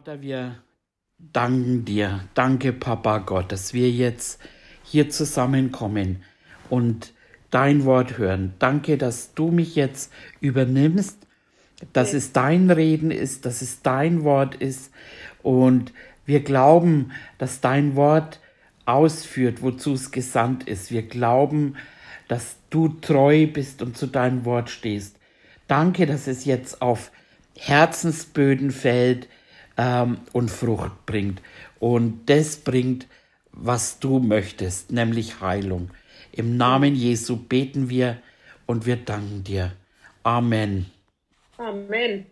Vater, wir danken dir. Danke, Papa Gott, dass wir jetzt hier zusammenkommen und dein Wort hören. Danke, dass du mich jetzt übernimmst, dass es dein Reden ist, dass es dein Wort ist. Und wir glauben, dass dein Wort ausführt, wozu es gesandt ist. Wir glauben, dass du treu bist und zu deinem Wort stehst. Danke, dass es jetzt auf Herzensböden fällt, ähm, und Frucht bringt. Und das bringt, was du möchtest, nämlich Heilung. Im Namen Jesu beten wir und wir danken dir. Amen. Amen.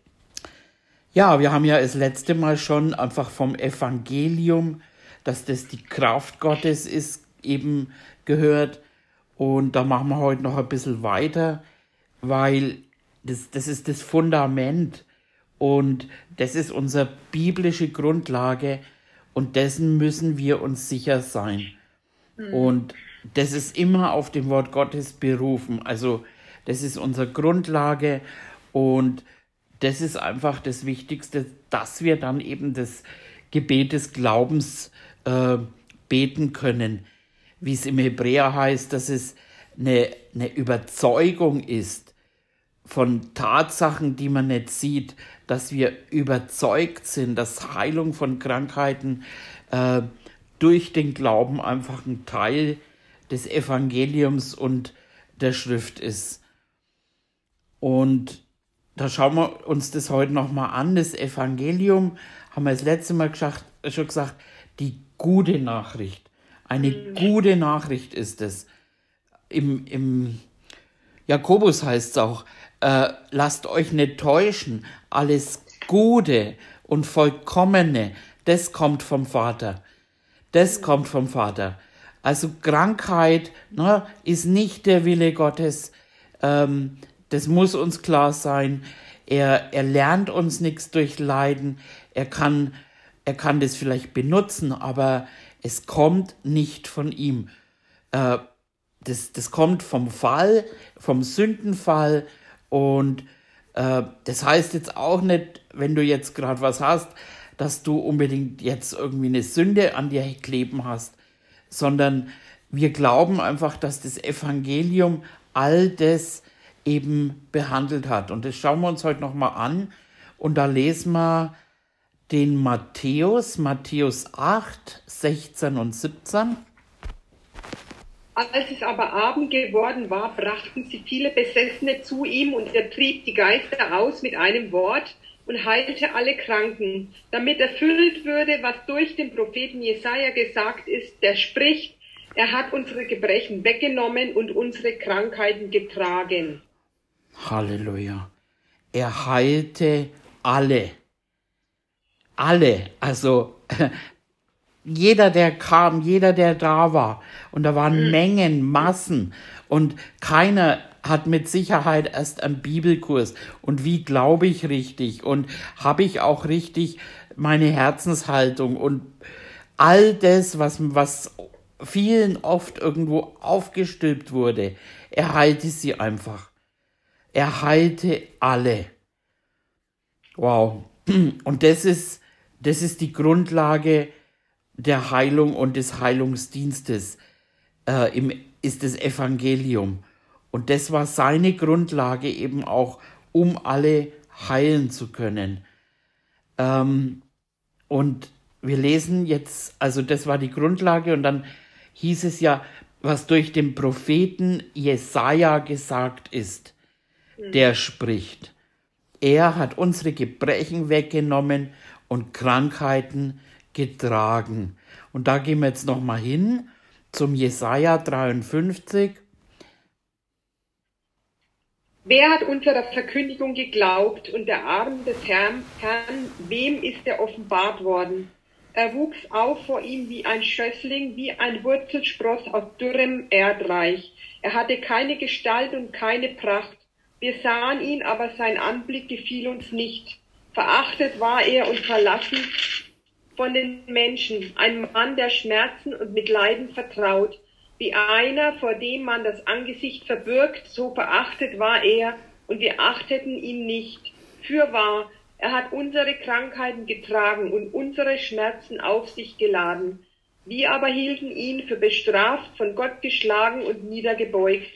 Ja, wir haben ja das letzte Mal schon einfach vom Evangelium, dass das die Kraft Gottes ist, eben gehört. Und da machen wir heute noch ein bisschen weiter, weil das, das ist das Fundament und das ist unsere biblische Grundlage und dessen müssen wir uns sicher sein. Mhm. Und das ist immer auf dem Wort Gottes berufen. Also das ist unsere Grundlage und das ist einfach das Wichtigste, dass wir dann eben das Gebet des Glaubens äh, beten können. Wie es im Hebräer heißt, dass es eine, eine Überzeugung ist von Tatsachen, die man nicht sieht, dass wir überzeugt sind, dass Heilung von Krankheiten äh, durch den Glauben einfach ein Teil des Evangeliums und der Schrift ist. Und da schauen wir uns das heute nochmal an. Das Evangelium haben wir das letzte Mal gesagt, schon gesagt, die gute Nachricht. Eine mhm. gute Nachricht ist es. Im, im Jakobus heißt es auch, äh, lasst euch nicht täuschen, alles Gute und Vollkommene, das kommt vom Vater. Das kommt vom Vater. Also Krankheit ne, ist nicht der Wille Gottes. Ähm, das muss uns klar sein. Er, er lernt uns nichts durch Leiden. Er kann, er kann das vielleicht benutzen, aber es kommt nicht von ihm. Äh, das, das kommt vom Fall, vom Sündenfall und äh, das heißt jetzt auch nicht, wenn du jetzt gerade was hast, dass du unbedingt jetzt irgendwie eine Sünde an dir kleben hast, sondern wir glauben einfach, dass das Evangelium all das eben behandelt hat. Und das schauen wir uns heute nochmal an. Und da lesen wir den Matthäus, Matthäus 8, 16 und 17. Als es aber Abend geworden war, brachten sie viele Besessene zu ihm und er trieb die Geister aus mit einem Wort und heilte alle Kranken, damit erfüllt würde, was durch den Propheten Jesaja gesagt ist, der spricht, er hat unsere Gebrechen weggenommen und unsere Krankheiten getragen. Halleluja. Er heilte alle. Alle. Also jeder, der kam, jeder, der da war. Und da waren mhm. Mengen, Massen. Und keiner hat mit Sicherheit erst einen Bibelkurs. Und wie glaube ich richtig? Und habe ich auch richtig meine Herzenshaltung? Und all das, was, was vielen oft irgendwo aufgestülpt wurde, er heilte sie einfach. Er heilte alle. Wow. Und das ist, das ist die Grundlage der Heilung und des Heilungsdienstes äh, im, ist das Evangelium. Und das war seine Grundlage eben auch, um alle heilen zu können. Ähm, und wir lesen jetzt, also das war die Grundlage und dann hieß es ja, was durch den Propheten Jesaja gesagt ist, mhm. der spricht. Er hat unsere Gebrechen weggenommen und Krankheiten getragen. Und da gehen wir jetzt noch mal hin zum Jesaja 53. Wer hat unserer Verkündigung geglaubt und der Arm des Herrn, Herrn, wem ist er offenbart worden? Er wuchs auf vor ihm wie ein Schössling, wie ein Wurzelspross aus dürrem Erdreich. Er hatte keine Gestalt und keine Pracht. Wir sahen ihn, aber sein Anblick gefiel uns nicht. Verachtet war er und verlassen von den Menschen, ein Mann, der Schmerzen und mit Leiden vertraut, wie einer, vor dem man das Angesicht verbirgt, so verachtet war er, und wir achteten ihn nicht. Fürwahr, Er hat unsere Krankheiten getragen und unsere Schmerzen auf sich geladen. Wir aber hielten ihn für bestraft, von Gott geschlagen und niedergebeugt.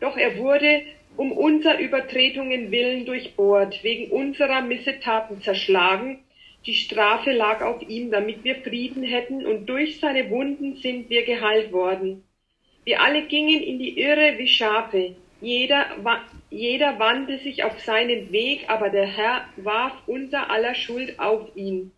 Doch er wurde um unser Übertretungen willen durchbohrt, wegen unserer Missetaten zerschlagen. Die Strafe lag auf ihm, damit wir Frieden hätten, und durch seine Wunden sind wir geheilt worden. Wir alle gingen in die Irre wie Schafe. Jeder, jeder wandte sich auf seinen Weg, aber der Herr warf unser aller Schuld auf ihn.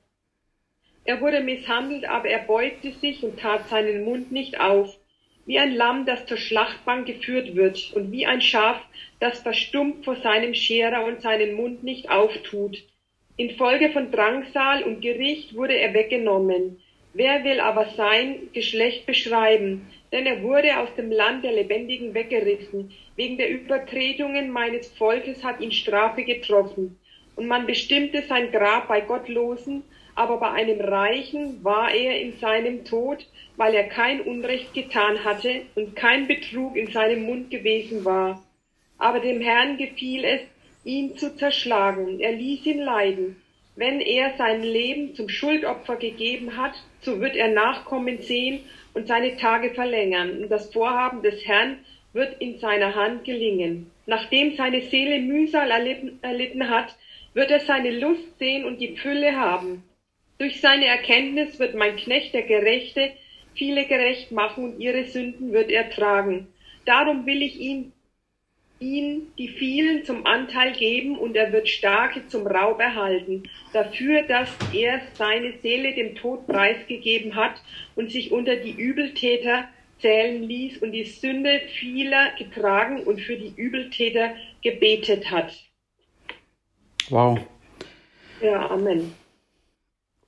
Er wurde misshandelt, aber er beugte sich und tat seinen Mund nicht auf, wie ein Lamm, das zur Schlachtbank geführt wird, und wie ein Schaf, das verstummt vor seinem Scherer und seinen Mund nicht auftut. Infolge von Drangsal und Gericht wurde er weggenommen. Wer will aber sein Geschlecht beschreiben? Denn er wurde aus dem Land der Lebendigen weggerissen. Wegen der Übertretungen meines Volkes hat ihn Strafe getroffen. Und man bestimmte sein Grab bei Gottlosen, aber bei einem Reichen war er in seinem Tod, weil er kein Unrecht getan hatte und kein Betrug in seinem Mund gewesen war. Aber dem Herrn gefiel es, ihn zu zerschlagen. Er ließ ihn leiden. Wenn er sein Leben zum Schuldopfer gegeben hat, so wird er Nachkommen sehen und seine Tage verlängern. Und das Vorhaben des Herrn wird in seiner Hand gelingen. Nachdem seine Seele Mühsal erlitten, erlitten hat, wird er seine Lust sehen und die Fülle haben. Durch seine Erkenntnis wird mein Knecht der Gerechte viele gerecht machen und ihre Sünden wird er tragen. Darum will ich ihn, ihn die vielen zum Anteil geben und er wird Starke zum Raub erhalten, dafür, dass er seine Seele dem Tod preisgegeben hat und sich unter die Übeltäter zählen ließ und die Sünde vieler getragen und für die Übeltäter gebetet hat. Wow. Ja, Amen.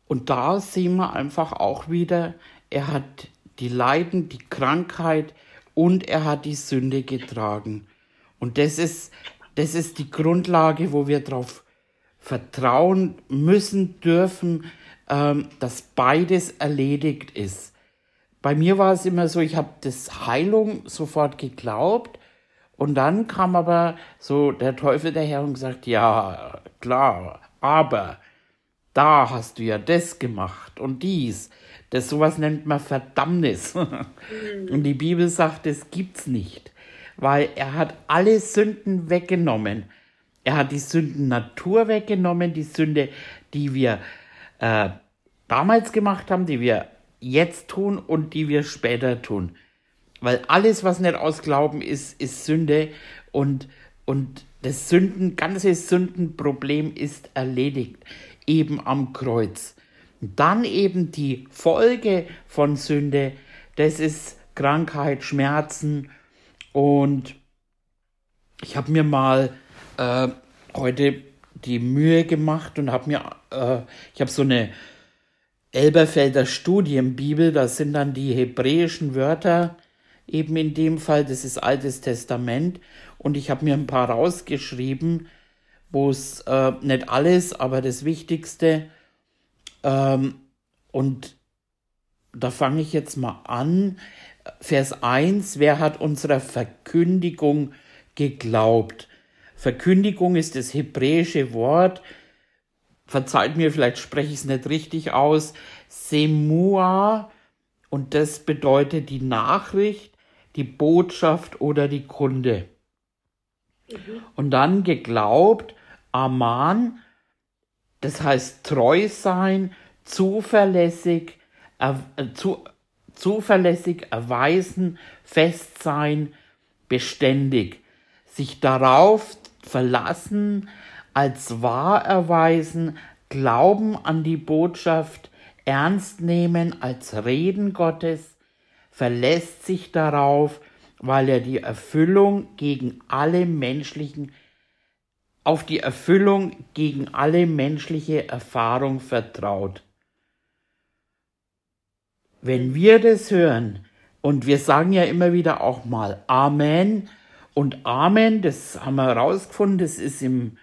Und da sehen wir einfach auch wieder, er hat die Leiden, die Krankheit und er hat die Sünde getragen. Und das ist, das ist die Grundlage, wo wir darauf vertrauen müssen, dürfen, ähm, dass beides erledigt ist. Bei mir war es immer so, ich habe das Heilung sofort geglaubt und dann kam aber so der Teufel daher und gesagt, ja, klar, aber da hast du ja das gemacht und dies. Das sowas nennt man Verdammnis. Und die Bibel sagt, das gibt's nicht, weil er hat alle Sünden weggenommen. Er hat die Sünden Natur weggenommen, die Sünde, die wir äh, damals gemacht haben, die wir jetzt tun und die wir später tun. Weil alles, was nicht aus Glauben ist, ist Sünde und, und das Sünden, ganze Sündenproblem ist erledigt eben am Kreuz. Und dann eben die Folge von Sünde, das ist Krankheit, Schmerzen. Und ich habe mir mal äh, heute die Mühe gemacht und habe mir, äh, ich habe so eine Elberfelder Studienbibel, da sind dann die hebräischen Wörter, eben in dem Fall, das ist Altes Testament. Und ich habe mir ein paar rausgeschrieben, wo es äh, nicht alles, aber das Wichtigste. Ähm, und da fange ich jetzt mal an. Vers 1, wer hat unserer Verkündigung geglaubt? Verkündigung ist das hebräische Wort, verzeiht mir, vielleicht spreche ich es nicht richtig aus, Semua, und das bedeutet die Nachricht, die Botschaft oder die Kunde. Mhm. Und dann geglaubt, Aman, das heißt treu sein, zuverlässig, äh, zu, zuverlässig erweisen, fest sein, beständig, sich darauf verlassen, als wahr erweisen, Glauben an die Botschaft ernst nehmen als Reden Gottes, verlässt sich darauf, weil er die Erfüllung gegen alle menschlichen auf die Erfüllung gegen alle menschliche Erfahrung vertraut. Wenn wir das hören, und wir sagen ja immer wieder auch mal Amen, und Amen, das haben wir herausgefunden, das ist im,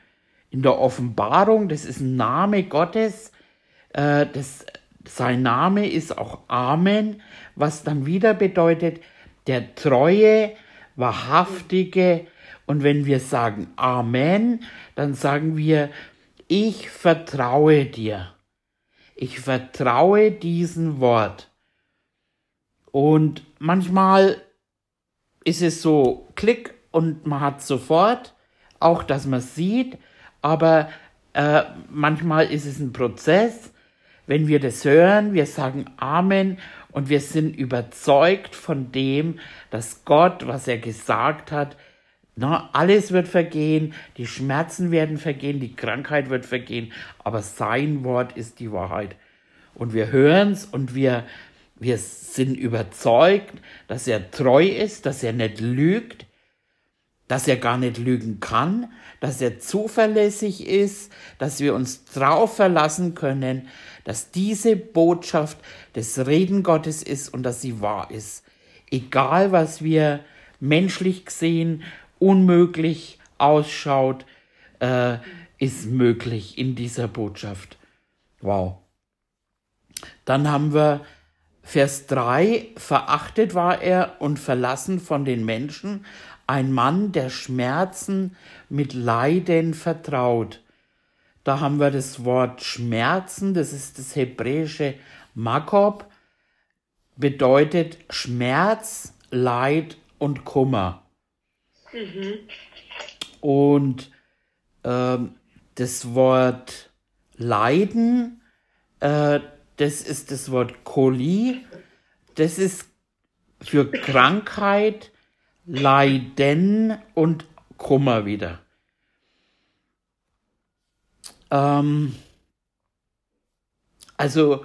in der Offenbarung, das ist ein Name Gottes, äh, das, sein Name ist auch Amen, was dann wieder bedeutet, der treue, wahrhaftige, und wenn wir sagen Amen, dann sagen wir ich vertraue dir. Ich vertraue diesem Wort. Und manchmal ist es so Klick und man hat sofort, auch dass man sieht, aber äh, manchmal ist es ein Prozess. Wenn wir das hören, wir sagen Amen und wir sind überzeugt von dem, dass Gott, was er gesagt hat, na, alles wird vergehen, die Schmerzen werden vergehen, die Krankheit wird vergehen, aber sein Wort ist die Wahrheit. Und wir hören es und wir, wir sind überzeugt, dass er treu ist, dass er nicht lügt, dass er gar nicht lügen kann, dass er zuverlässig ist, dass wir uns drauf verlassen können, dass diese Botschaft des Reden Gottes ist und dass sie wahr ist. Egal, was wir menschlich gesehen unmöglich ausschaut, äh, ist möglich in dieser Botschaft. Wow. Dann haben wir Vers 3, verachtet war er und verlassen von den Menschen, ein Mann, der Schmerzen mit Leiden vertraut. Da haben wir das Wort Schmerzen, das ist das hebräische Makob, bedeutet Schmerz, Leid und Kummer. Mhm. Und ähm, das Wort Leiden, äh, das ist das Wort Koli, das ist für Krankheit, Leiden und Kummer wieder. Ähm, also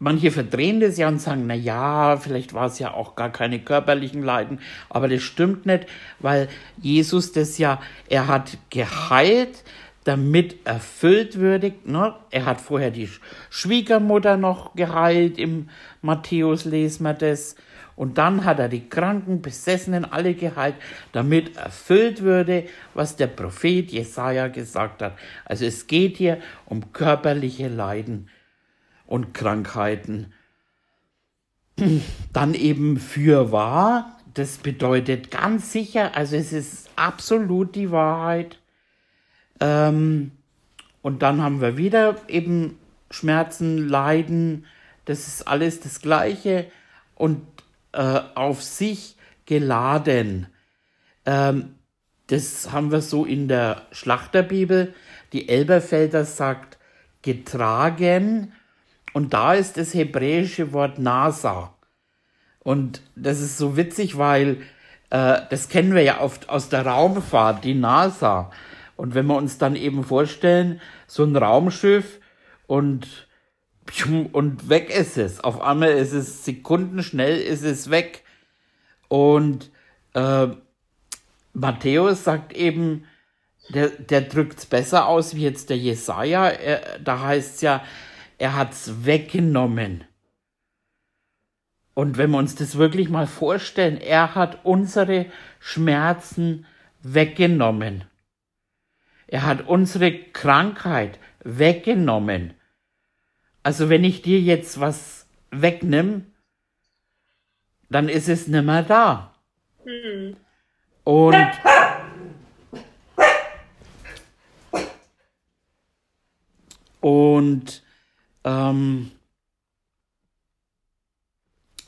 manche verdrehen das ja und sagen, na ja, vielleicht war es ja auch gar keine körperlichen Leiden, aber das stimmt nicht, weil Jesus das ja, er hat geheilt, damit erfüllt würde. Ne? Er hat vorher die Schwiegermutter noch geheilt, im Matthäus lesen wir das. Und dann hat er die Kranken, Besessenen alle geheilt, damit erfüllt würde, was der Prophet Jesaja gesagt hat. Also es geht hier um körperliche Leiden und Krankheiten. Dann eben für wahr, das bedeutet ganz sicher, also es ist absolut die Wahrheit. Ähm, und dann haben wir wieder eben Schmerzen, Leiden, das ist alles das Gleiche. Und äh, auf sich geladen. Ähm, das haben wir so in der Schlachterbibel. Die Elberfelder sagt getragen und da ist das hebräische Wort Nasa. Und das ist so witzig, weil äh, das kennen wir ja oft aus der Raumfahrt, die NASA. Und wenn wir uns dann eben vorstellen, so ein Raumschiff und und weg ist es. Auf einmal ist es sekundenschnell, ist es weg. Und äh, Matthäus sagt eben, der, der drückt es besser aus wie jetzt der Jesaja. Er, da heißt es ja, er hat es weggenommen. Und wenn wir uns das wirklich mal vorstellen, er hat unsere Schmerzen weggenommen. Er hat unsere Krankheit weggenommen. Also wenn ich dir jetzt was wegnimm, dann ist es nimmer da. Mhm. Und und ähm,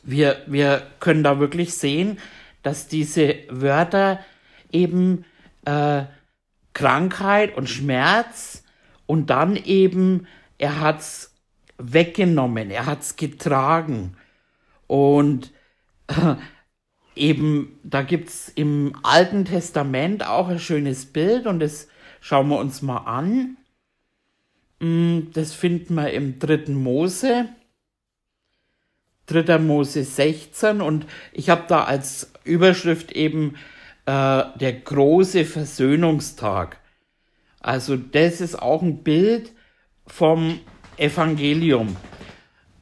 wir, wir können da wirklich sehen, dass diese Wörter eben äh, Krankheit und Schmerz und dann eben, er hat's weggenommen, er hat es getragen. Und äh, eben, da gibt es im Alten Testament auch ein schönes Bild und das schauen wir uns mal an. Mm, das finden wir im dritten Mose. 3. Mose 16 und ich habe da als Überschrift eben äh, der große Versöhnungstag. Also das ist auch ein Bild vom Evangelium.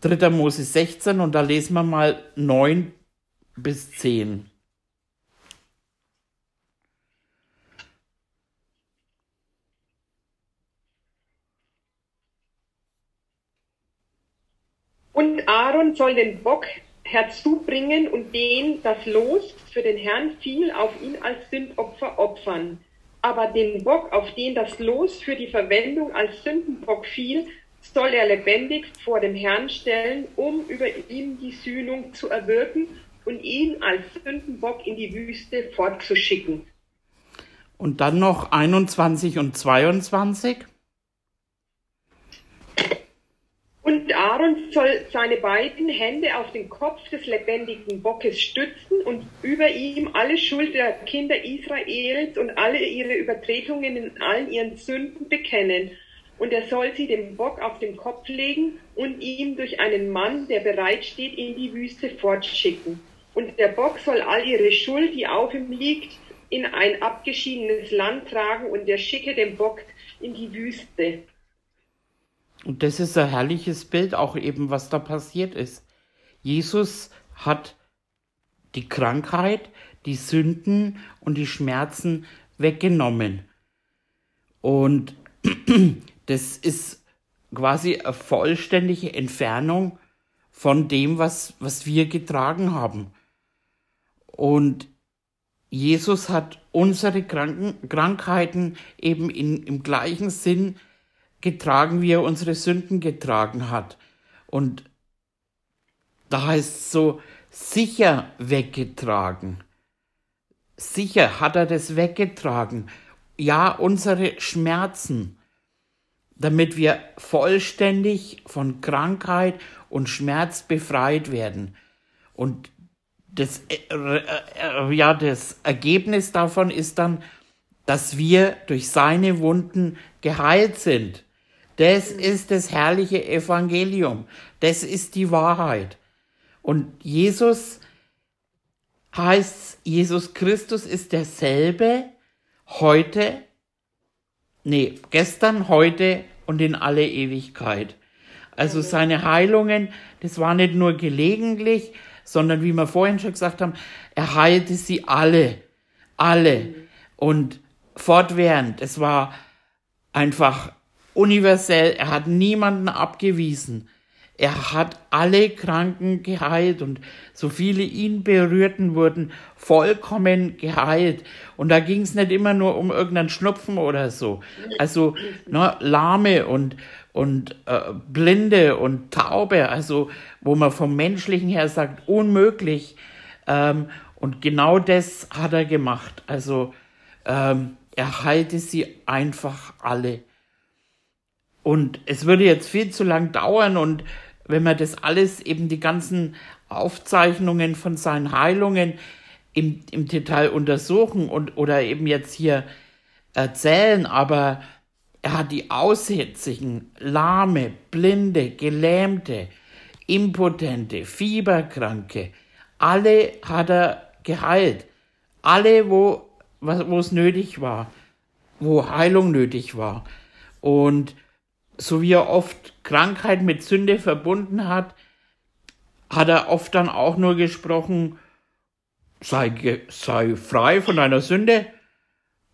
3. Mose 16 und da lesen wir mal 9 bis 10. Und Aaron soll den Bock herzubringen und den das Los für den Herrn fiel auf ihn als Sündopfer opfern. aber den Bock, auf den das Los für die Verwendung als Sündenbock fiel, soll er lebendig vor dem Herrn stellen, um über ihm die Sühnung zu erwirken und ihn als Sündenbock in die Wüste fortzuschicken. Und dann noch 21 und 22. Und Aaron soll seine beiden Hände auf den Kopf des lebendigen Bockes stützen und über ihm alle Schuld der Kinder Israels und alle ihre Übertretungen in allen ihren Sünden bekennen. Und er soll sie dem Bock auf den Kopf legen und ihm durch einen Mann, der bereit steht, in die Wüste fortschicken. Und der Bock soll all ihre Schuld, die auf ihm liegt, in ein abgeschiedenes Land tragen und er schicke den Bock in die Wüste. Und das ist ein herrliches Bild, auch eben, was da passiert ist. Jesus hat die Krankheit, die Sünden und die Schmerzen weggenommen. Und das ist quasi eine vollständige Entfernung von dem, was, was wir getragen haben. Und Jesus hat unsere Kranken, Krankheiten eben in, im gleichen Sinn getragen, wie er unsere Sünden getragen hat. Und da heißt es so, sicher weggetragen. Sicher hat er das weggetragen. Ja, unsere Schmerzen, damit wir vollständig von Krankheit und Schmerz befreit werden. Und das, äh, äh, ja, das Ergebnis davon ist dann, dass wir durch seine Wunden geheilt sind. Das ist das herrliche Evangelium. Das ist die Wahrheit. Und Jesus heißt, Jesus Christus ist derselbe heute, nee, gestern, heute und in alle Ewigkeit. Also seine Heilungen, das war nicht nur gelegentlich, sondern wie wir vorhin schon gesagt haben, er heilte sie alle, alle und fortwährend. Es war einfach universell. Er hat niemanden abgewiesen. Er hat alle Kranken geheilt und so viele ihn berührten wurden vollkommen geheilt. Und da ging es nicht immer nur um irgendeinen Schnupfen oder so. Also ne, Lahme und, und äh, Blinde und Taube, also wo man vom menschlichen her sagt, unmöglich. Ähm, und genau das hat er gemacht. Also ähm, er heilte sie einfach alle. Und es würde jetzt viel zu lang dauern und wenn wir das alles eben die ganzen Aufzeichnungen von seinen Heilungen im, im Detail untersuchen und oder eben jetzt hier erzählen, aber er hat die Aussätzigen, Lahme, Blinde, Gelähmte, Impotente, Fieberkranke, alle hat er geheilt. Alle, wo, wo es nötig war, wo Heilung nötig war. Und so wie er oft Krankheit mit Sünde verbunden hat, hat er oft dann auch nur gesprochen, sei, sei frei von deiner Sünde.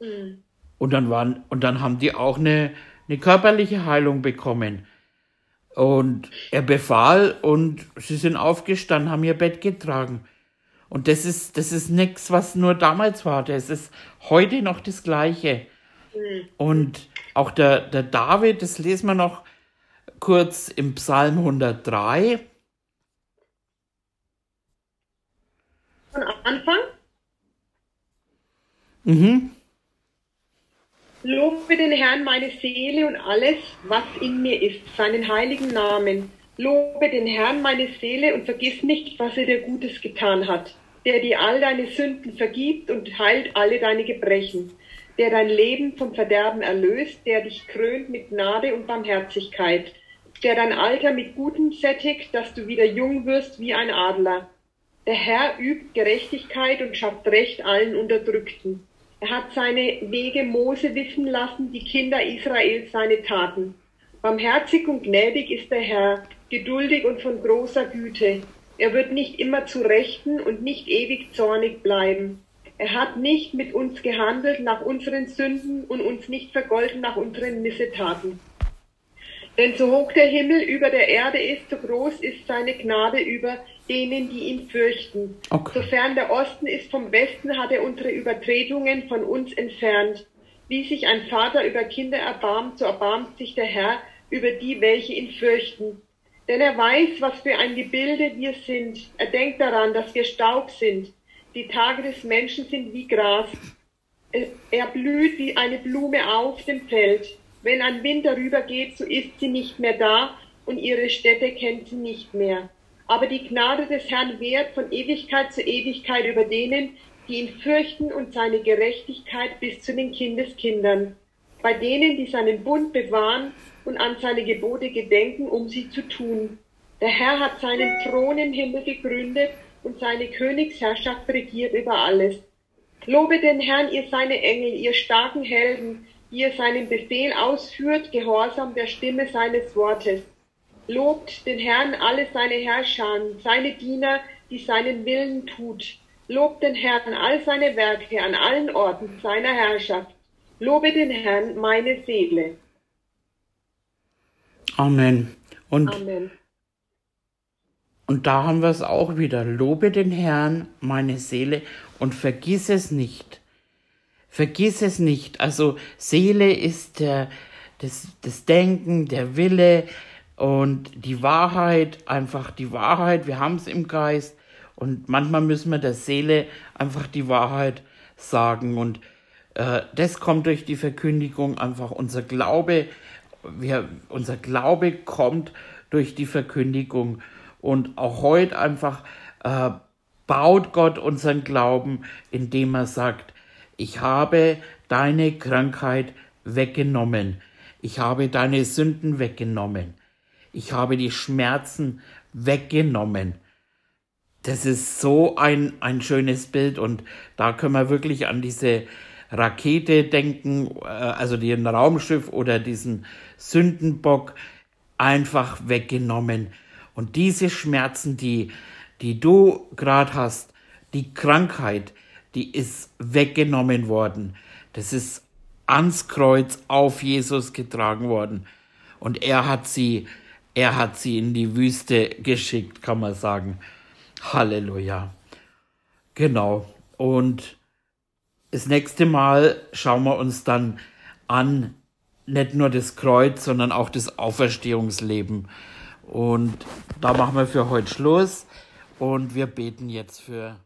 Mhm. Und dann waren, und dann haben die auch eine, eine körperliche Heilung bekommen. Und er befahl und sie sind aufgestanden, haben ihr Bett getragen. Und das ist, das ist nichts, was nur damals war. Das ist heute noch das Gleiche. Mhm. Und auch der, der David, das lesen wir noch kurz im Psalm 103. Von Anfang? Mhm. Lobe den Herrn meine Seele und alles, was in mir ist, seinen heiligen Namen. Lobe den Herrn meine Seele und vergiss nicht, was er dir Gutes getan hat, der dir all deine Sünden vergibt und heilt alle deine Gebrechen der dein Leben vom Verderben erlöst, der dich krönt mit Gnade und Barmherzigkeit, der dein Alter mit Gutem sättigt, dass du wieder jung wirst wie ein Adler. Der Herr übt Gerechtigkeit und schafft Recht allen Unterdrückten. Er hat seine Wege Mose wissen lassen, die Kinder Israels seine Taten. Barmherzig und gnädig ist der Herr, geduldig und von großer Güte. Er wird nicht immer zu Rechten und nicht ewig zornig bleiben. Er hat nicht mit uns gehandelt nach unseren Sünden und uns nicht vergolten nach unseren Missetaten. Denn so hoch der Himmel über der Erde ist, so groß ist seine Gnade über denen, die ihn fürchten. Okay. Sofern der Osten ist vom Westen, hat er unsere Übertretungen von uns entfernt. Wie sich ein Vater über Kinder erbarmt, so erbarmt sich der Herr über die, welche ihn fürchten. Denn er weiß, was für ein Gebilde wir sind. Er denkt daran, dass wir Staub sind. Die Tage des Menschen sind wie Gras. Er blüht wie eine Blume auf dem Feld. Wenn ein Wind darüber geht, so ist sie nicht mehr da und ihre Städte kennt sie nicht mehr. Aber die Gnade des Herrn währt von Ewigkeit zu Ewigkeit über denen, die ihn fürchten und seine Gerechtigkeit bis zu den Kindeskindern. Bei denen, die seinen Bund bewahren und an seine Gebote gedenken, um sie zu tun. Der Herr hat seinen Thron im Himmel gegründet und seine Königsherrschaft regiert über alles. Lobe den Herrn, ihr seine Engel, ihr starken Helden, die ihr seinen Befehl ausführt, gehorsam der Stimme seines Wortes. Lobt den Herrn alle seine Herrscher, seine Diener, die seinen Willen tut. Lobt den Herrn all seine Werke an allen Orten seiner Herrschaft. Lobe den Herrn meine Seele. Amen. Und, Amen. Und da haben wir es auch wieder. Lobe den Herrn, meine Seele, und vergiss es nicht. Vergiss es nicht. Also Seele ist der, das, das Denken, der Wille und die Wahrheit, einfach die Wahrheit. Wir haben es im Geist. Und manchmal müssen wir der Seele einfach die Wahrheit sagen. Und äh, das kommt durch die Verkündigung, einfach unser Glaube wir, unser Glaube kommt durch die Verkündigung. Und auch heute einfach äh, baut Gott unseren Glauben, indem er sagt, ich habe deine Krankheit weggenommen. Ich habe deine Sünden weggenommen. Ich habe die Schmerzen weggenommen. Das ist so ein, ein schönes Bild und da können wir wirklich an diese Rakete denken, äh, also den Raumschiff oder diesen Sündenbock einfach weggenommen. Und diese Schmerzen, die, die du gerade hast, die Krankheit, die ist weggenommen worden. Das ist ans Kreuz auf Jesus getragen worden. Und er hat sie, er hat sie in die Wüste geschickt, kann man sagen. Halleluja. Genau. Und das nächste Mal schauen wir uns dann an, nicht nur das Kreuz, sondern auch das Auferstehungsleben. Und da machen wir für heute Schluss. Und wir beten jetzt für